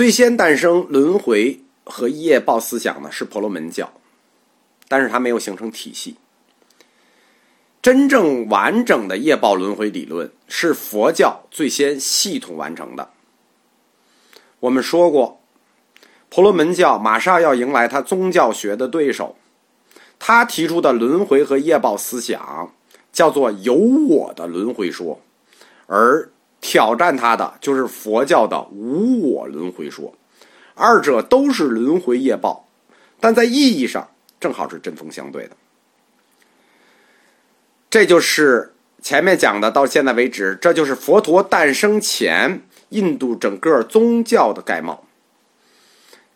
最先诞生轮回和业报思想呢是婆罗门教，但是它没有形成体系。真正完整的业报轮回理论是佛教最先系统完成的。我们说过，婆罗门教马上要迎来他宗教学的对手，他提出的轮回和业报思想叫做有我的轮回说，而挑战他的就是佛教的无我轮回说，二者都是轮回业报，但在意义上正好是针锋相对的。这就是前面讲的，到现在为止，这就是佛陀诞生前印度整个宗教的概貌。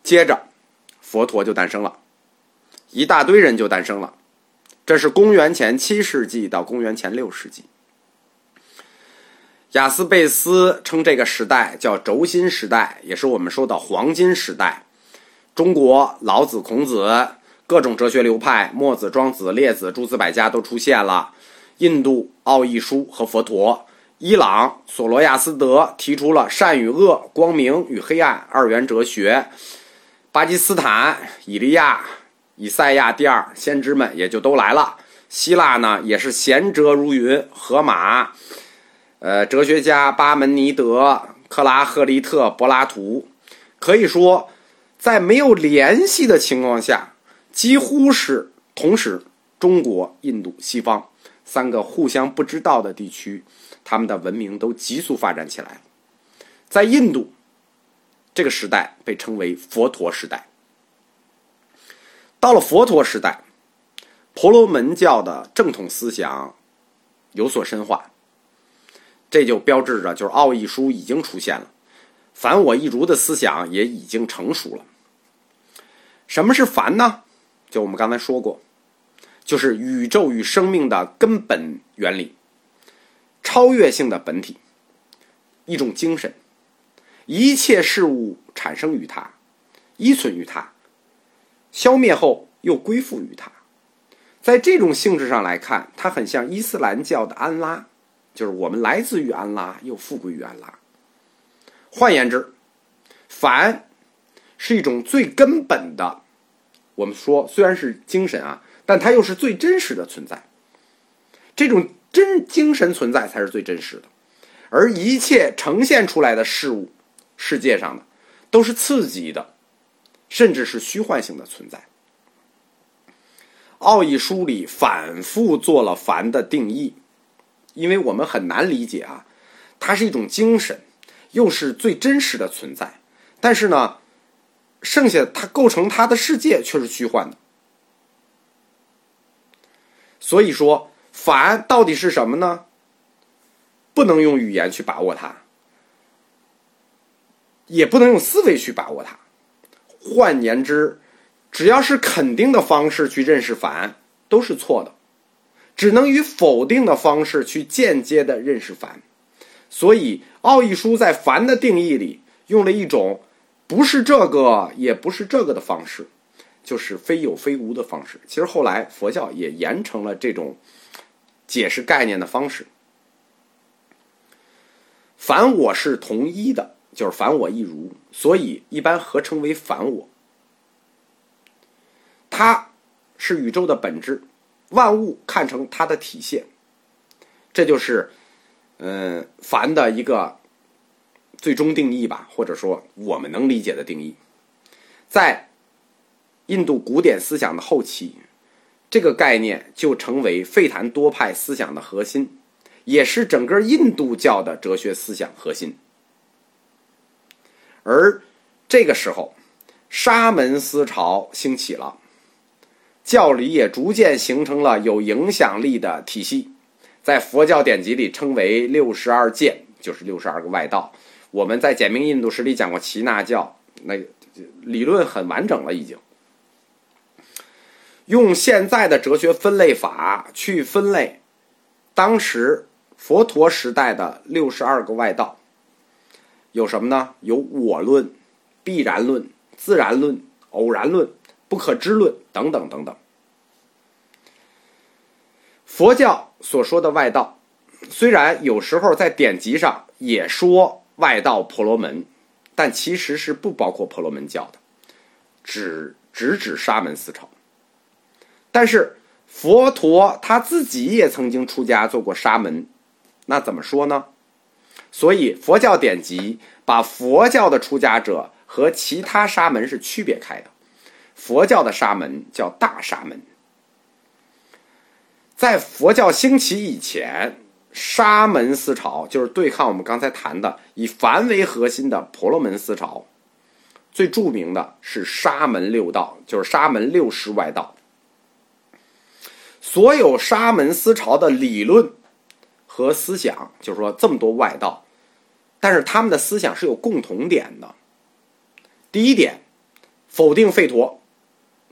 接着，佛陀就诞生了，一大堆人就诞生了。这是公元前七世纪到公元前六世纪。雅斯贝斯称这个时代叫轴心时代，也是我们说的黄金时代。中国老子、孔子。各种哲学流派，墨子、庄子、列子、诸子百家都出现了。印度奥义书和佛陀，伊朗索罗亚斯德提出了善与恶、光明与黑暗二元哲学。巴基斯坦以利亚、以赛亚第二先知们也就都来了。希腊呢也是贤哲如云。荷马，呃，哲学家巴门尼德、克拉赫利特、柏拉图，可以说在没有联系的情况下。几乎是同时，中国、印度、西方三个互相不知道的地区，他们的文明都急速发展起来。在印度，这个时代被称为佛陀时代。到了佛陀时代，婆罗门教的正统思想有所深化，这就标志着就是奥义书已经出现了，凡我一如的思想也已经成熟了。什么是凡呢？就我们刚才说过，就是宇宙与生命的根本原理，超越性的本体，一种精神，一切事物产生于它，依存于它，消灭后又归附于它。在这种性质上来看，它很像伊斯兰教的安拉，就是我们来自于安拉，又复归于安拉。换言之，凡是一种最根本的。我们说，虽然是精神啊，但它又是最真实的存在。这种真精神存在才是最真实的，而一切呈现出来的事物，世界上的都是刺激的，甚至是虚幻性的存在。奥义书里反复做了凡的定义，因为我们很难理解啊，它是一种精神，又是最真实的存在，但是呢。剩下它构成它的世界却是虚幻的，所以说凡到底是什么呢？不能用语言去把握它，也不能用思维去把握它。换言之，只要是肯定的方式去认识凡都是错的，只能以否定的方式去间接的认识凡。所以奥义书在凡的定义里用了一种。不是这个，也不是这个的方式，就是非有非无的方式。其实后来佛教也严成了这种解释概念的方式。凡我是同一的，就是凡我一如，所以一般合称为凡我。它是宇宙的本质，万物看成它的体现，这就是嗯凡的一个。最终定义吧，或者说我们能理解的定义，在印度古典思想的后期，这个概念就成为费檀多派思想的核心，也是整个印度教的哲学思想核心。而这个时候，沙门思潮兴起了，教理也逐渐形成了有影响力的体系，在佛教典籍里称为六十二戒，就是六十二个外道。我们在简明印度史里讲过耆那教，那理论很完整了，已经用现在的哲学分类法去分类当时佛陀时代的六十二个外道，有什么呢？有我论、必然论、自然论、偶然论、不可知论等等等等。佛教所说的外道，虽然有时候在典籍上也说。外道婆罗门，但其实是不包括婆罗门教的，只只指沙门思潮。但是佛陀他自己也曾经出家做过沙门，那怎么说呢？所以佛教典籍把佛教的出家者和其他沙门是区别开的。佛教的沙门叫大沙门。在佛教兴起以前，沙门思潮就是对抗我们刚才谈的以梵为核心的婆罗门思潮。最著名的是沙门六道，就是沙门六师外道。所有沙门思潮的理论和思想，就是说这么多外道，但是他们的思想是有共同点的。第一点，否定吠陀，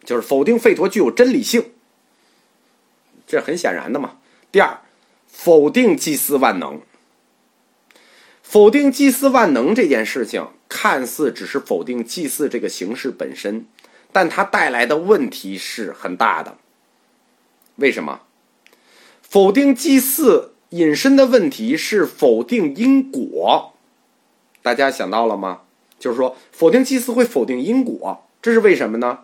就是否定吠陀具有真理性，这很显然的嘛。第二，否定祭祀万能，否定祭祀万能这件事情，看似只是否定祭祀这个形式本身，但它带来的问题是很大的。为什么否定祭祀引申的问题是否定因果？大家想到了吗？就是说，否定祭祀会否定因果，这是为什么呢？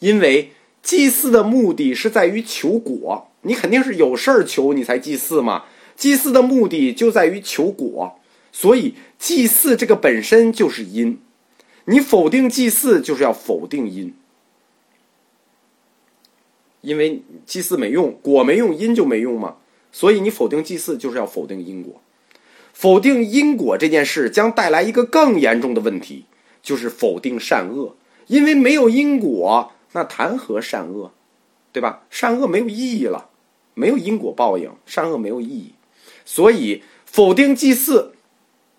因为祭祀的目的是在于求果，你肯定是有事儿求你才祭祀嘛。祭祀的目的就在于求果，所以祭祀这个本身就是因，你否定祭祀就是要否定因。因为祭祀没用，果没用，因就没用嘛。所以你否定祭祀，就是要否定因果。否定因果这件事将带来一个更严重的问题，就是否定善恶。因为没有因果，那谈何善恶，对吧？善恶没有意义了，没有因果报应，善恶没有意义。所以否定祭祀，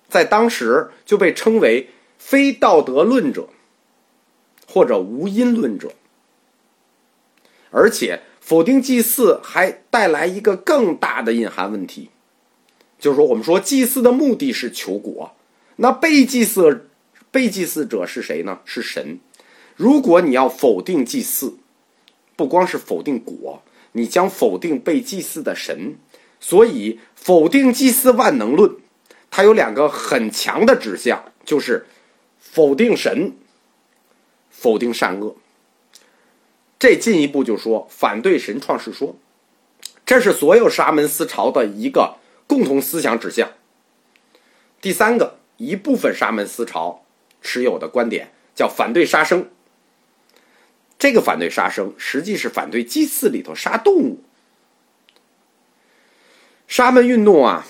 在当时就被称为非道德论者，或者无因论者。而且否定祭祀还带来一个更大的隐含问题，就是说，我们说祭祀的目的是求果，那被祭祀被祭祀者是谁呢？是神。如果你要否定祭祀，不光是否定果，你将否定被祭祀的神。所以，否定祭祀万能论，它有两个很强的指向，就是否定神，否定善恶。这进一步就说反对神创世说，这是所有沙门思潮的一个共同思想指向。第三个，一部分沙门思潮持有的观点叫反对杀生。这个反对杀生，实际是反对祭祀里头杀动物。沙门运动啊，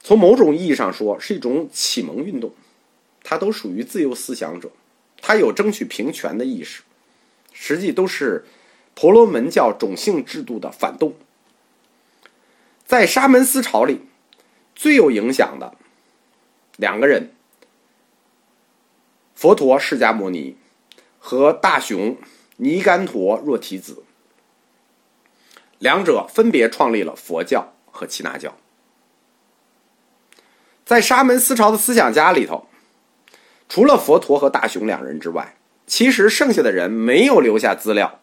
从某种意义上说是一种启蒙运动，它都属于自由思想者，它有争取平权的意识。实际都是婆罗门教种姓制度的反动。在沙门思潮里，最有影响的两个人，佛陀释迦牟尼和大雄尼干陀若提子，两者分别创立了佛教和耆那教。在沙门思潮的思想家里头，除了佛陀和大雄两人之外，其实剩下的人没有留下资料，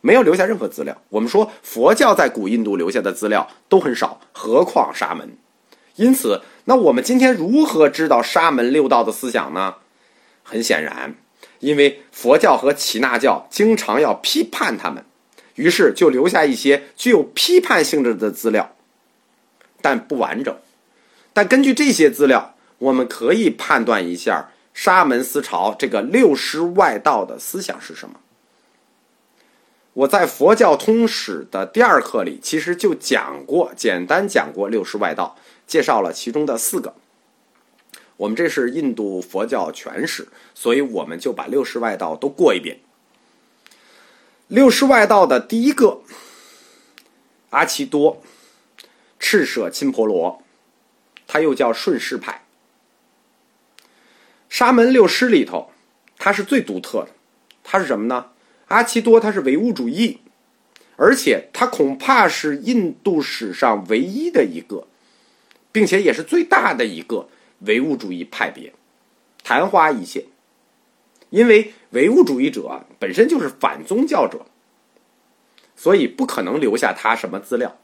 没有留下任何资料。我们说佛教在古印度留下的资料都很少，何况沙门。因此，那我们今天如何知道沙门六道的思想呢？很显然，因为佛教和耆那教经常要批判他们，于是就留下一些具有批判性质的资料，但不完整。但根据这些资料，我们可以判断一下。沙门思潮这个六师外道的思想是什么？我在佛教通史的第二课里其实就讲过，简单讲过六师外道，介绍了其中的四个。我们这是印度佛教全史，所以我们就把六师外道都过一遍。六师外道的第一个，阿奇多，赤舍钦婆罗，他又叫顺势派。沙门六师里头，他是最独特的。他是什么呢？阿奇多他是唯物主义，而且他恐怕是印度史上唯一的一个，并且也是最大的一个唯物主义派别，昙花一现。因为唯物主义者本身就是反宗教者，所以不可能留下他什么资料。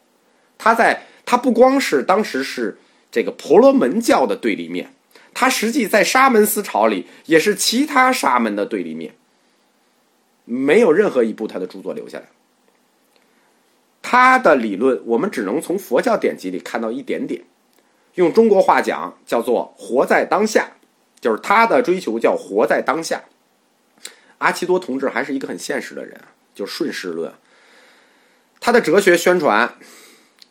他在他不光是当时是这个婆罗门教的对立面。他实际在沙门思潮里也是其他沙门的对立面，没有任何一部他的著作留下来。他的理论我们只能从佛教典籍里看到一点点，用中国话讲叫做“活在当下”，就是他的追求叫“活在当下”。阿奇多同志还是一个很现实的人，就顺势论。他的哲学宣传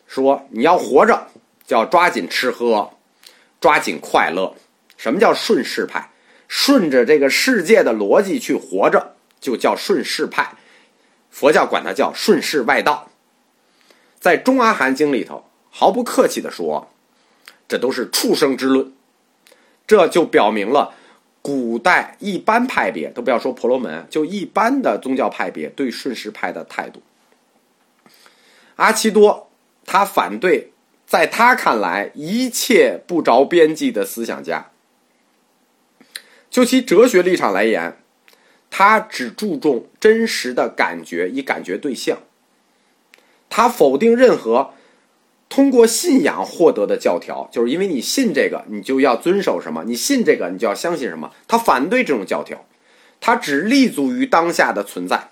说：“你要活着，就要抓紧吃喝，抓紧快乐。”什么叫顺势派？顺着这个世界的逻辑去活着，就叫顺势派。佛教管它叫顺势外道。在《中阿含经》里头，毫不客气的说，这都是畜生之论。这就表明了古代一般派别，都不要说婆罗门，就一般的宗教派别对顺时派的态度。阿奇多他反对，在他看来一切不着边际的思想家。就其哲学立场来言，他只注重真实的感觉，以感觉对象。他否定任何通过信仰获得的教条，就是因为你信这个，你就要遵守什么；你信这个，你就要相信什么。他反对这种教条，他只立足于当下的存在。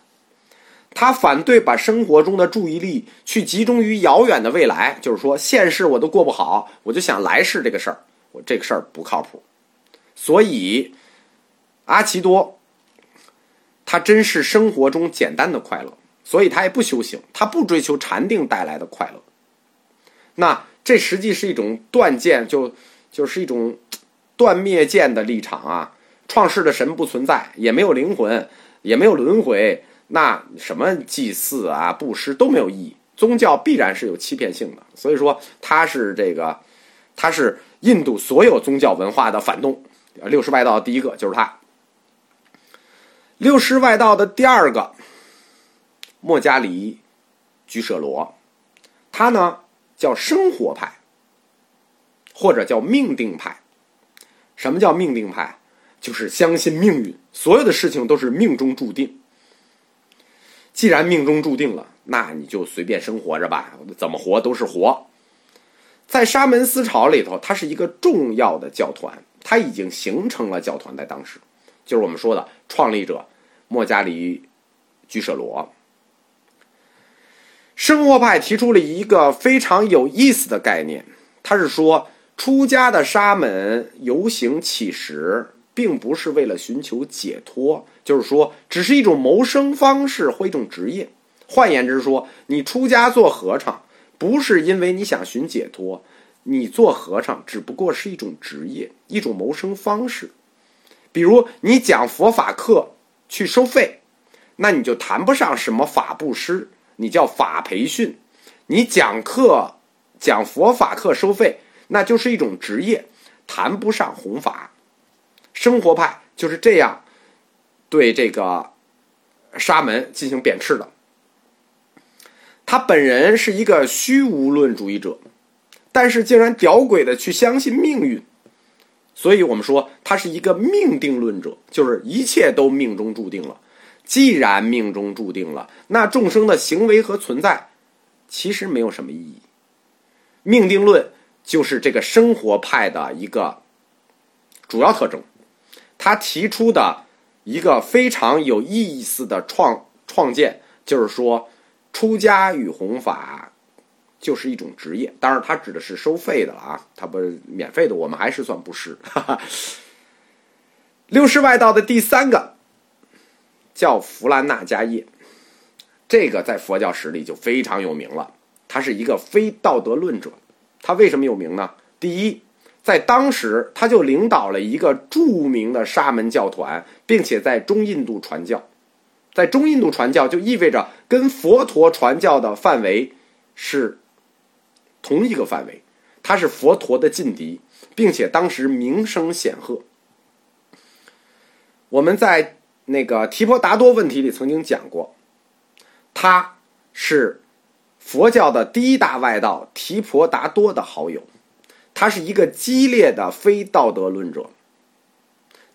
他反对把生活中的注意力去集中于遥远的未来，就是说现世我都过不好，我就想来世这个事儿，我这个事儿不靠谱。所以。阿奇多，他真是生活中简单的快乐，所以他也不修行，他不追求禅定带来的快乐。那这实际是一种断见，就就是一种断灭见的立场啊！创世的神不存在，也没有灵魂，也没有轮回，那什么祭祀啊、布施都没有意义。宗教必然是有欺骗性的，所以说他是这个，他是印度所有宗教文化的反动。六世外道第一个就是他。六师外道的第二个，莫加里居舍罗，他呢叫生活派，或者叫命定派。什么叫命定派？就是相信命运，所有的事情都是命中注定。既然命中注定了，那你就随便生活着吧，怎么活都是活。在沙门思潮里头，它是一个重要的教团，它已经形成了教团，在当时。就是我们说的创立者莫加里居舍罗，生活派提出了一个非常有意思的概念，他是说出家的沙门游行乞食，并不是为了寻求解脱，就是说只是一种谋生方式或一种职业。换言之说，你出家做和尚，不是因为你想寻解脱，你做和尚只不过是一种职业，一种谋生方式。比如你讲佛法课去收费，那你就谈不上什么法布施，你叫法培训。你讲课讲佛法课收费，那就是一种职业，谈不上弘法。生活派就是这样对这个沙门进行贬斥的。他本人是一个虚无论主义者，但是竟然屌鬼的去相信命运。所以我们说他是一个命定论者，就是一切都命中注定了。既然命中注定了，那众生的行为和存在其实没有什么意义。命定论就是这个生活派的一个主要特征。他提出的一个非常有意思的创创建，就是说出家与弘法。就是一种职业，当然，他指的是收费的了啊，他不免费的，我们还是算布施。六师外道的第三个叫弗兰纳迦叶，这个在佛教史里就非常有名了。他是一个非道德论者，他为什么有名呢？第一，在当时他就领导了一个著名的沙门教团，并且在中印度传教。在中印度传教就意味着跟佛陀传教的范围是。同一个范围，他是佛陀的劲敌，并且当时名声显赫。我们在那个提婆达多问题里曾经讲过，他是佛教的第一大外道提婆达多的好友，他是一个激烈的非道德论者，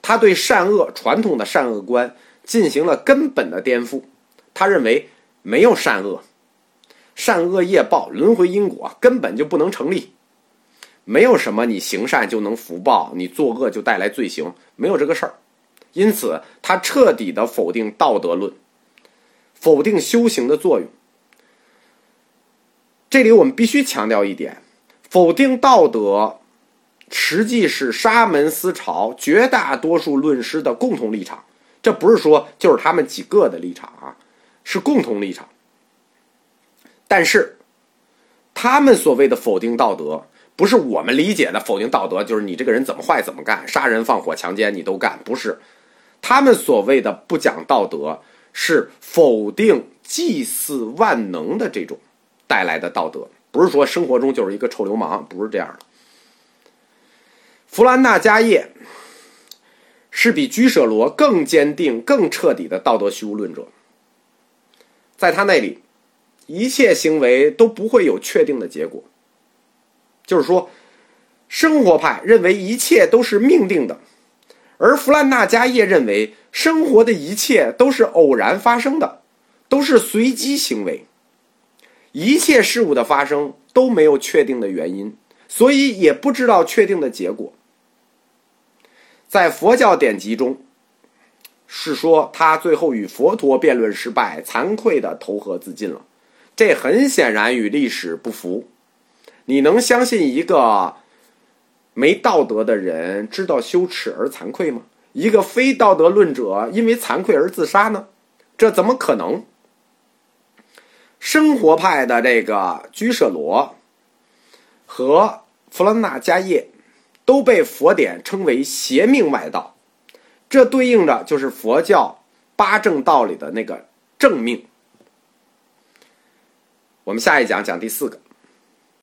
他对善恶传统的善恶观进行了根本的颠覆，他认为没有善恶。善恶业报、轮回因果根本就不能成立，没有什么你行善就能福报，你作恶就带来罪行，没有这个事儿。因此，他彻底的否定道德论，否定修行的作用。这里我们必须强调一点：否定道德，实际是沙门思潮绝大多数论师的共同立场。这不是说就是他们几个的立场啊，是共同立场。但是，他们所谓的否定道德，不是我们理解的否定道德，就是你这个人怎么坏怎么干，杀人放火强奸你都干，不是。他们所谓的不讲道德，是否定祭祀万能的这种带来的道德，不是说生活中就是一个臭流氓，不是这样的。弗兰纳迦叶是比居舍罗更坚定、更彻底的道德虚无论者，在他那里，一切行为都不会有确定的结果，就是说，生活派认为一切都是命定的。而弗兰纳迦叶认为，生活的一切都是偶然发生的，都是随机行为，一切事物的发生都没有确定的原因，所以也不知道确定的结果。在佛教典籍中，是说他最后与佛陀辩论失败，惭愧的投河自尽了。这很显然与历史不符。你能相信一个？没道德的人知道羞耻而惭愧吗？一个非道德论者因为惭愧而自杀呢？这怎么可能？生活派的这个居舍罗和弗兰纳迦叶都被佛典称为邪命外道，这对应着就是佛教八正道里的那个正命。我们下一讲讲第四个。